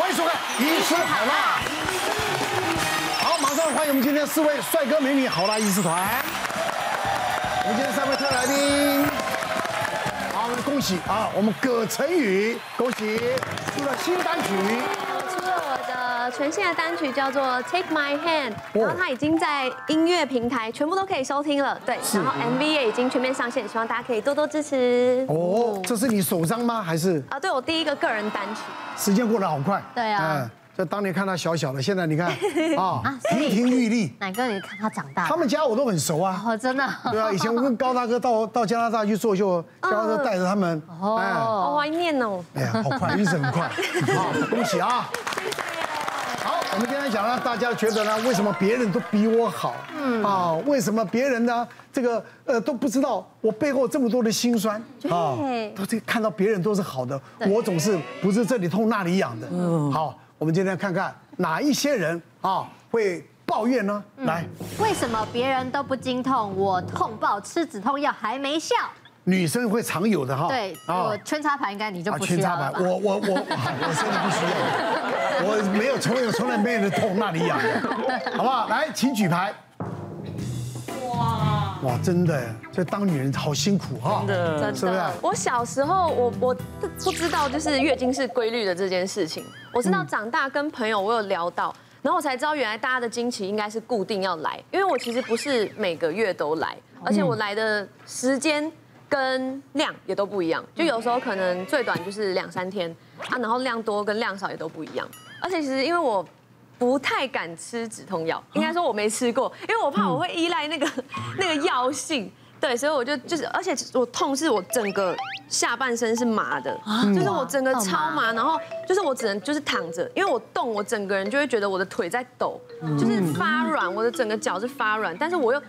欢迎收看《医师好辣》。好，马上欢迎我们今天四位帅哥美女好啦医师团。我们今天三位特来宾，好，我们恭喜啊，我们葛晨宇，恭喜出了新单曲。全新的单曲叫做《Take My Hand》，然后它已经在音乐平台全部都可以收听了，对，然后 MV 也已经全面上线，希望大家可以多多支持。哦，这是你首张吗？还是？啊，对，我第一个个人单曲。时间过得好快。对啊。就当年看他小小的，现在你看 啊，亭亭玉立。乃哥，你看他长大。他们家我都很熟啊。哦，真的。对啊，以前我跟高大哥到到加拿大去做秀，高大哥带着他们。哦。好怀念哦。哎呀，好快，一直很快。好，恭喜啊。我们今天讲呢，大家觉得呢，为什么别人都比我好？嗯啊，为什么别人呢？这个呃都不知道我背后这么多的辛酸啊，都这看到别人都是好的，我总是不是这里痛那里痒的。嗯，好，我们今天看看哪一些人啊会抱怨呢？来，为什么别人都不经痛，我痛爆吃止痛药还没效？女生会常有的哈。对，我圈插牌应该你就不需要了吧？我我我 我真的不需要。我没有从有从来没有的痛那里痒的，好不好？来，请举牌。哇哇，真的，这当女人好辛苦哈，真的，是不是？我小时候，我我不知道就是月经是规律的这件事情，我知道长大跟朋友我有聊到，然后我才知道原来大家的经期应该是固定要来，因为我其实不是每个月都来，而且我来的时间跟量也都不一样，就有时候可能最短就是两三天啊，然后量多跟量少也都不一样。而且其实因为我不太敢吃止痛药，应该说我没吃过，因为我怕我会依赖那个 那个药性，对，所以我就就是，而且我痛是我整个下半身是麻的，就是我整个超麻，然后就是我只能就是躺着，因为我动我整个人就会觉得我的腿在抖，就是发软，我的整个脚是发软，但是我又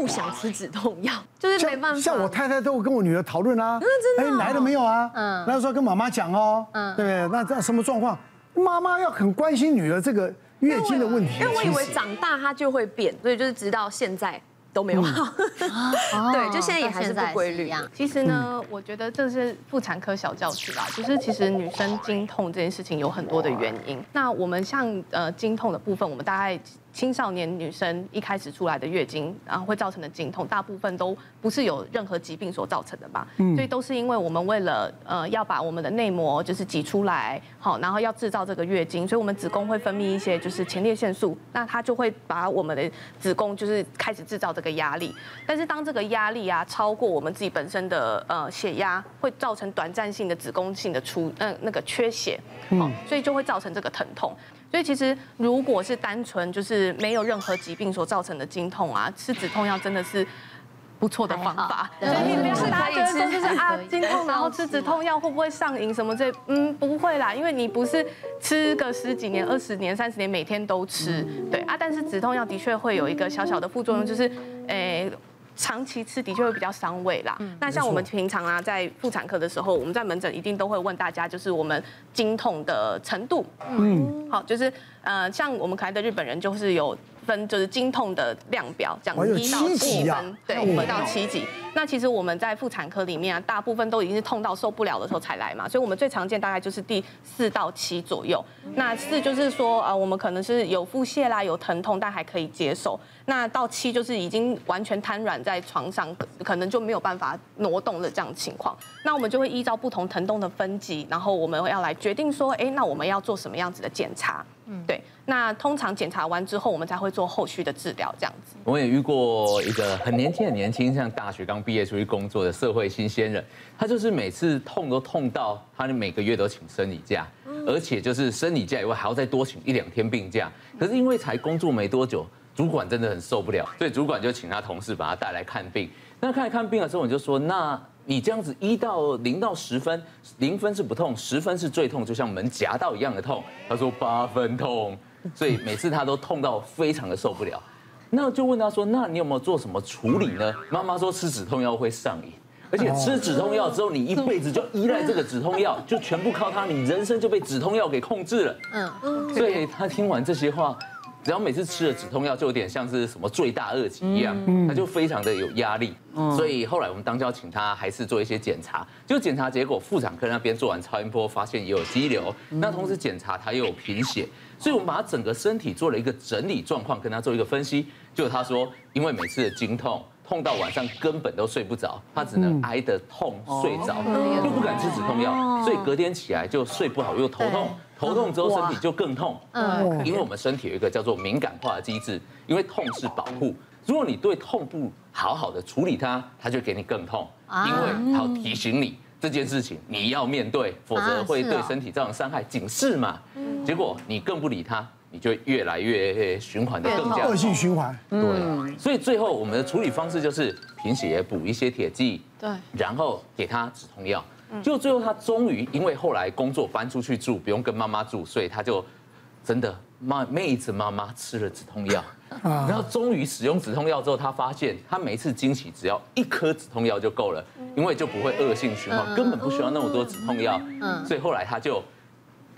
不想吃止痛药，就是没办法。像我太太都会跟我女儿讨论啊，哎，来了没有啊？嗯，那时候跟妈妈讲哦，嗯，对不对，那这什么状况？妈妈要很关心女儿这个月经的问题，因为我以为长大她就会变，所以就是直到现在都没有好。对，就现在也还是不规律。其实呢，我觉得这是妇产科小教室吧。就是其实女生经痛这件事情有很多的原因。那我们像呃经痛的部分，我们大概。青少年女生一开始出来的月经，然后会造成的经痛，大部分都不是有任何疾病所造成的吧？嗯，所以都是因为我们为了呃要把我们的内膜就是挤出来，好，然后要制造这个月经，所以我们子宫会分泌一些就是前列腺素，那它就会把我们的子宫就是开始制造这个压力。但是当这个压力啊超过我们自己本身的呃血压，会造成短暂性的子宫性的出嗯、呃、那个缺血，嗯，所以就会造成这个疼痛。所以其实，如果是单纯就是没有任何疾病所造成的经痛啊，吃止痛药真的是不错的方法。所以你不要大家觉得说就是啊，经痛然后吃止痛药会不会上瘾什么这？嗯，不会啦，因为你不是吃个十几年、二十年、三十年每天都吃，对啊。但是止痛药的确会有一个小小的副作用，就是诶。长期吃的确会比较伤胃啦。那像我们平常啊，在妇产科的时候，我们在门诊一定都会问大家，就是我们经痛的程度。嗯，好，就是呃，像我们可爱的日本人就是有分，就是经痛的量表，讲一到七分，对，一到七级。那其实我们在妇产科里面啊，大部分都已经是痛到受不了的时候才来嘛，所以我们最常见大概就是第四到七左右。那四就是说啊，我们可能是有腹泻啦，有疼痛，但还可以接受。那到七就是已经完全瘫软在床上，可能就没有办法挪动的这样情况。那我们就会依照不同疼痛的分级，然后我们要来决定说，哎，那我们要做什么样子的检查？嗯，对。那通常检查完之后，我们才会做后续的治疗，这样子。我也遇过一个很年轻、很年轻，像大学刚毕业出去工作的社会新鲜人，他就是每次痛都痛到他每个月都请生理假，而且就是生理假以外还要再多请一两天病假。可是因为才工作没多久。主管真的很受不了，所以主管就请他同事把他带来看病。那看来看病的时候，我就说：那你这样子一到零到十分，零分是不痛，十分是最痛，就像门夹到一样的痛。他说八分痛，所以每次他都痛到非常的受不了。那就问他说：那你有没有做什么处理呢？妈妈说吃止痛药会上瘾，而且吃止痛药之后，你一辈子就依赖这个止痛药，就全部靠它，你人生就被止痛药给控制了。嗯嗯。所以他听完这些话。只要每次吃了止痛药，就有点像是什么罪大恶极一样，他就非常的有压力。所以后来我们当教请他还是做一些检查，就检查结果妇产科那边做完超音波，发现也有肌瘤，那同时检查他又有贫血，所以我们把他整个身体做了一个整理状况，跟他做一个分析。就他说，因为每次的经痛，痛到晚上根本都睡不着，他只能挨着痛睡着，又不敢吃止痛药，所以隔天起来就睡不好，又头痛。头痛之后身体就更痛，嗯，因为我们身体有一个叫做敏感化的机制，因为痛是保护，如果你对痛不好好的处理它，它就给你更痛，因为它要提醒你这件事情你要面对，否则会对身体造成伤害，警示嘛。结果你更不理它，你就越来越循环的更加恶性循环。对，所以最后我们的处理方式就是贫血补一些铁剂，对，然后给他止痛药。就最后他终于因为后来工作搬出去住，不用跟妈妈住，所以他就真的妈妹子妈妈吃了止痛药，然后终于使用止痛药之后，他发现他每次惊喜只要一颗止痛药就够了，因为就不会恶性循环，根本不需要那么多止痛药，所以后来他就。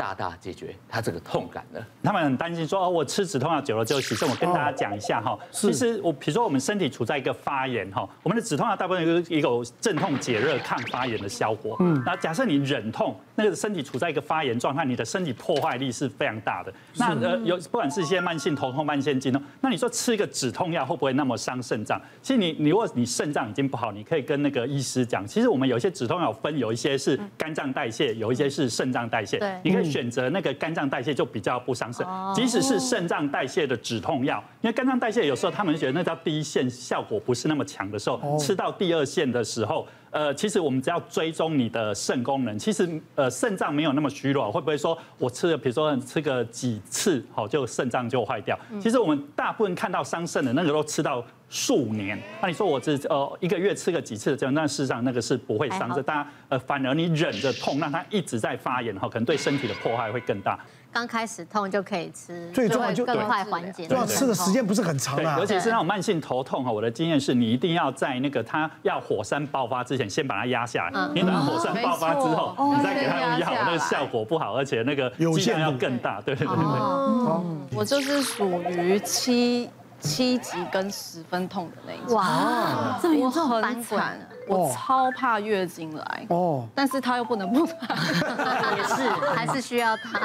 大大解决他这个痛感的。他们很担心说哦，我吃止痛药久了之后，其实我跟大家讲一下哈，其实我比如说我们身体处在一个发炎哈，我们的止痛药大部分有一个镇痛解热抗发炎的效果。嗯，那假设你忍痛，那个身体处在一个发炎状态，你的身体破坏力是非常大的。那呃有不管是一些慢性头痛、慢性经痛，那你说吃一个止痛药会不会那么伤肾脏？其实你你如果你肾脏已经不好，你可以跟那个医师讲，其实我们有一些止痛药分，有一些是肝脏代谢，有一些是肾脏代谢，对，你可以。选择那个肝脏代谢就比较不伤肾，即使是肾脏代谢的止痛药，因为肝脏代谢有时候他们觉得那叫第一线效果不是那么强的时候，吃到第二线的时候，呃，其实我们只要追踪你的肾功能，其实呃肾脏没有那么虚弱，会不会说我吃了，比如说吃个几次，好就肾脏就坏掉？其实我们大部分看到伤肾的那个都吃到。数年，那你说我只呃一个月吃个几次这样，那事实上那个是不会伤的。大家呃反而你忍着痛，让它一直在发炎哈，可能对身体的破坏会更大。刚开始痛就可以吃，最重要就更快缓解。要吃的时间不是很长啊。尤其是那种慢性头痛哈，我的经验是你一定要在那个它要火山爆发之前，先把它压下来。你等火山爆发之后，你再给它用药，那个效果不好，而且那个剂量要更大。对对对对。我就是属于七。七级跟十分痛的那一种，哇，这么很惨，我超怕月经来。哦，但是他又不能不来，也是 还是需要他，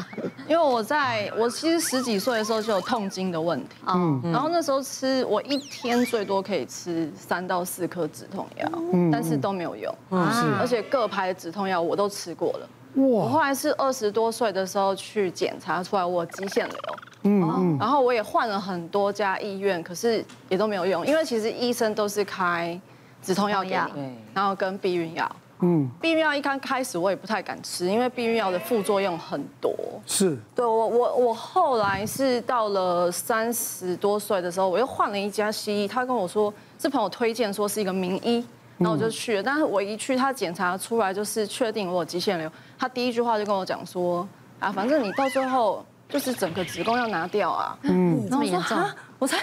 因为我在我其实十几岁的时候就有痛经的问题，嗯，然后那时候吃我一天最多可以吃三到四颗止痛药，但是都没有用，嗯，而且各牌的止痛药我都吃过了，哇，我后来是二十多岁的时候去检查出来我肌腺瘤。嗯，然后我也换了很多家医院，可是也都没有用，因为其实医生都是开止痛药给你，然后跟避孕药。嗯，避孕药一刚开始我也不太敢吃，因为避孕药的副作用很多。是，对我我我后来是到了三十多岁的时候，我又换了一家西医，他跟我说是朋友推荐说是一个名医，然后我就去了，但是我一去他检查出来就是确定我有肌腺瘤，他第一句话就跟我讲说啊，反正你到最后。就是整个子宫要拿掉啊，嗯，然后我说啊，我才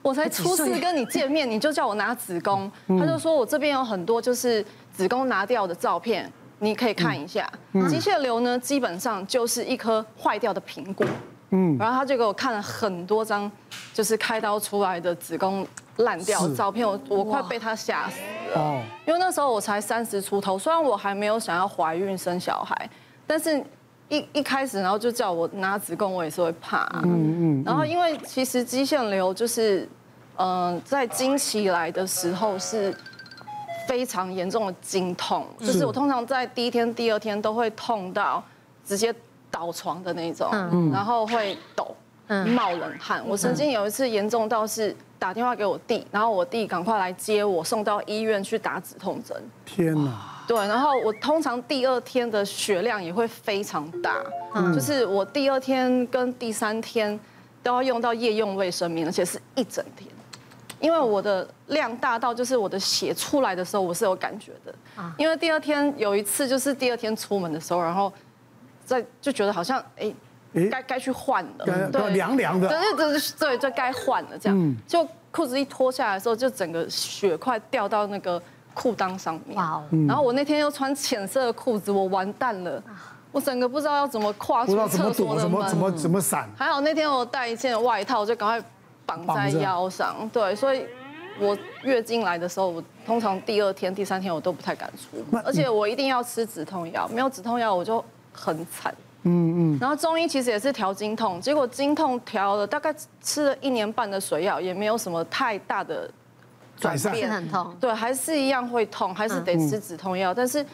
我才初次跟你见面，你就叫我拿子宫，他就说我这边有很多就是子宫拿掉的照片，你可以看一下。机械瘤呢，基本上就是一颗坏掉的苹果，嗯，然后他就给我看了很多张，就是开刀出来的子宫烂掉的照片，我我快被他吓死了，哦，因为那时候我才三十出头，虽然我还没有想要怀孕生小孩，但是。一一开始，然后就叫我拿子宫，我也是会怕。嗯嗯。然后因为其实肌腺瘤就是，嗯，在经期来的时候是非常严重的经痛，就是我通常在第一天、第二天都会痛到直接倒床的那种，然后会抖、冒冷汗。我曾经有一次严重到是打电话给我弟，然后我弟赶快来接我，送到医院去打止痛针。天哪！对，然后我通常第二天的血量也会非常大，就是我第二天跟第三天都要用到夜用卫生棉，而且是一整天，因为我的量大到就是我的血出来的时候我是有感觉的，因为第二天有一次就是第二天出门的时候，然后在就觉得好像哎，该该去换了，对，凉凉的，对对对，就该换了这样，就裤子一脱下来的时候，就整个血块掉到那个。裤裆上面，然后我那天又穿浅色的裤子，我完蛋了，我整个不知道要怎么跨出厕所的怎么怎么。怎么闪。还好那天我带一件外套，我就赶快绑在腰上。对，所以我月经来的时候，我通常第二天、第三天我都不太敢出门，而且我一定要吃止痛药，没有止痛药我就很惨。嗯嗯。然后中医其实也是调经痛，结果经痛调了大概吃了一年半的水药，也没有什么太大的转变。很痛。对，还是一样会痛，还是得吃止痛药，但是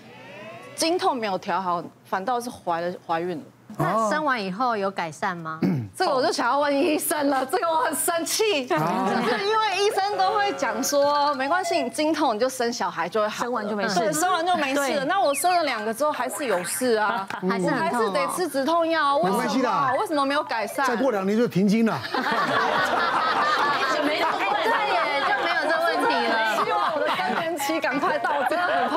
经痛没有调好，反倒是怀了怀孕了。那生完以后有改善吗？这个我就想要问医生了，这个我很生气，就是因为医生都会讲说，没关系，你经痛你就生小孩就会好，生完就没事对，生完就没事了。那我生了两个之后还是有事啊，还是我还是得吃止痛药，为没关系什的么？为什么没有改善？再过两年就停经了。没有，对耶，就没有这问题了。希望我的更年期赶快到，我真的很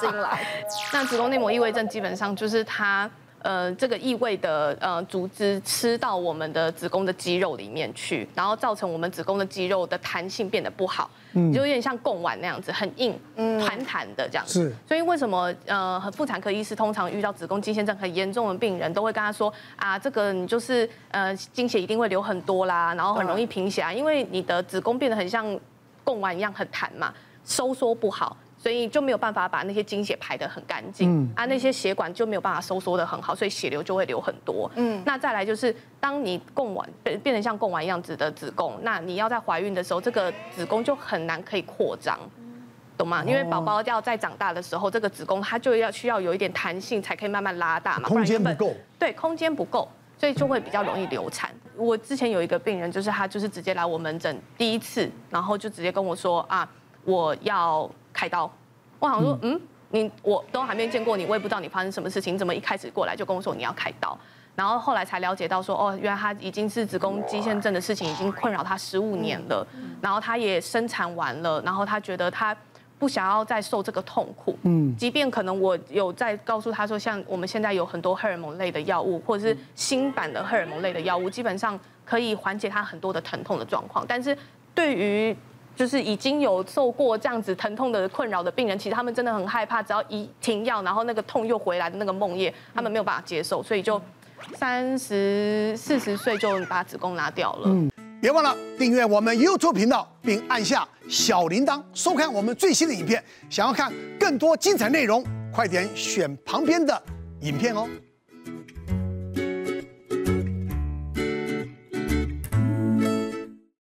怕我月经来。那子宫内膜异位症基本上就是它。呃，这个异位的呃组织吃到我们的子宫的肌肉里面去，然后造成我们子宫的肌肉的弹性变得不好，嗯，就有点像贡丸那样子，很硬，嗯，弹弹的这样子。是。所以为什么呃，妇产科医师通常遇到子宫肌腺症很严重的病人，都会跟他说啊，这个你就是呃经血一定会流很多啦，然后很容易贫血啊，因为你的子宫变得很像贡丸一样很弹嘛，收缩不好。所以就没有办法把那些经血排得很干净，嗯、啊，那些血管就没有办法收缩得很好，所以血流就会流很多。嗯，那再来就是，当你供完变变成像供完一样子的子宫，那你要在怀孕的时候，这个子宫就很难可以扩张，懂吗？因为宝宝要在长大的时候，这个子宫它就要需要有一点弹性，才可以慢慢拉大嘛，空间不够。对，空间不够，所以就会比较容易流产。我之前有一个病人，就是他就是直接来我门诊第一次，然后就直接跟我说啊，我要。开刀，我想说，嗯，你我都还没见过你，我也不知道你发生什么事情，你怎么一开始过来就跟我说你要开刀？然后后来才了解到说，哦，原来他已经是子宫肌腺症的事情已经困扰他十五年了，然后他也生产完了，然后他觉得他不想要再受这个痛苦，嗯，即便可能我有在告诉他说，像我们现在有很多荷尔蒙类的药物，或者是新版的荷尔蒙类的药物，基本上可以缓解他很多的疼痛的状况，但是对于就是已经有受过这样子疼痛的困扰的病人，其实他们真的很害怕，只要一停药，然后那个痛又回来的那个梦魇，他们没有办法接受，所以就三十四十岁就把子宫拿掉了。嗯，别忘了订阅我们 YouTube 频道，并按下小铃铛，收看我们最新的影片。想要看更多精彩内容，快点选旁边的影片哦。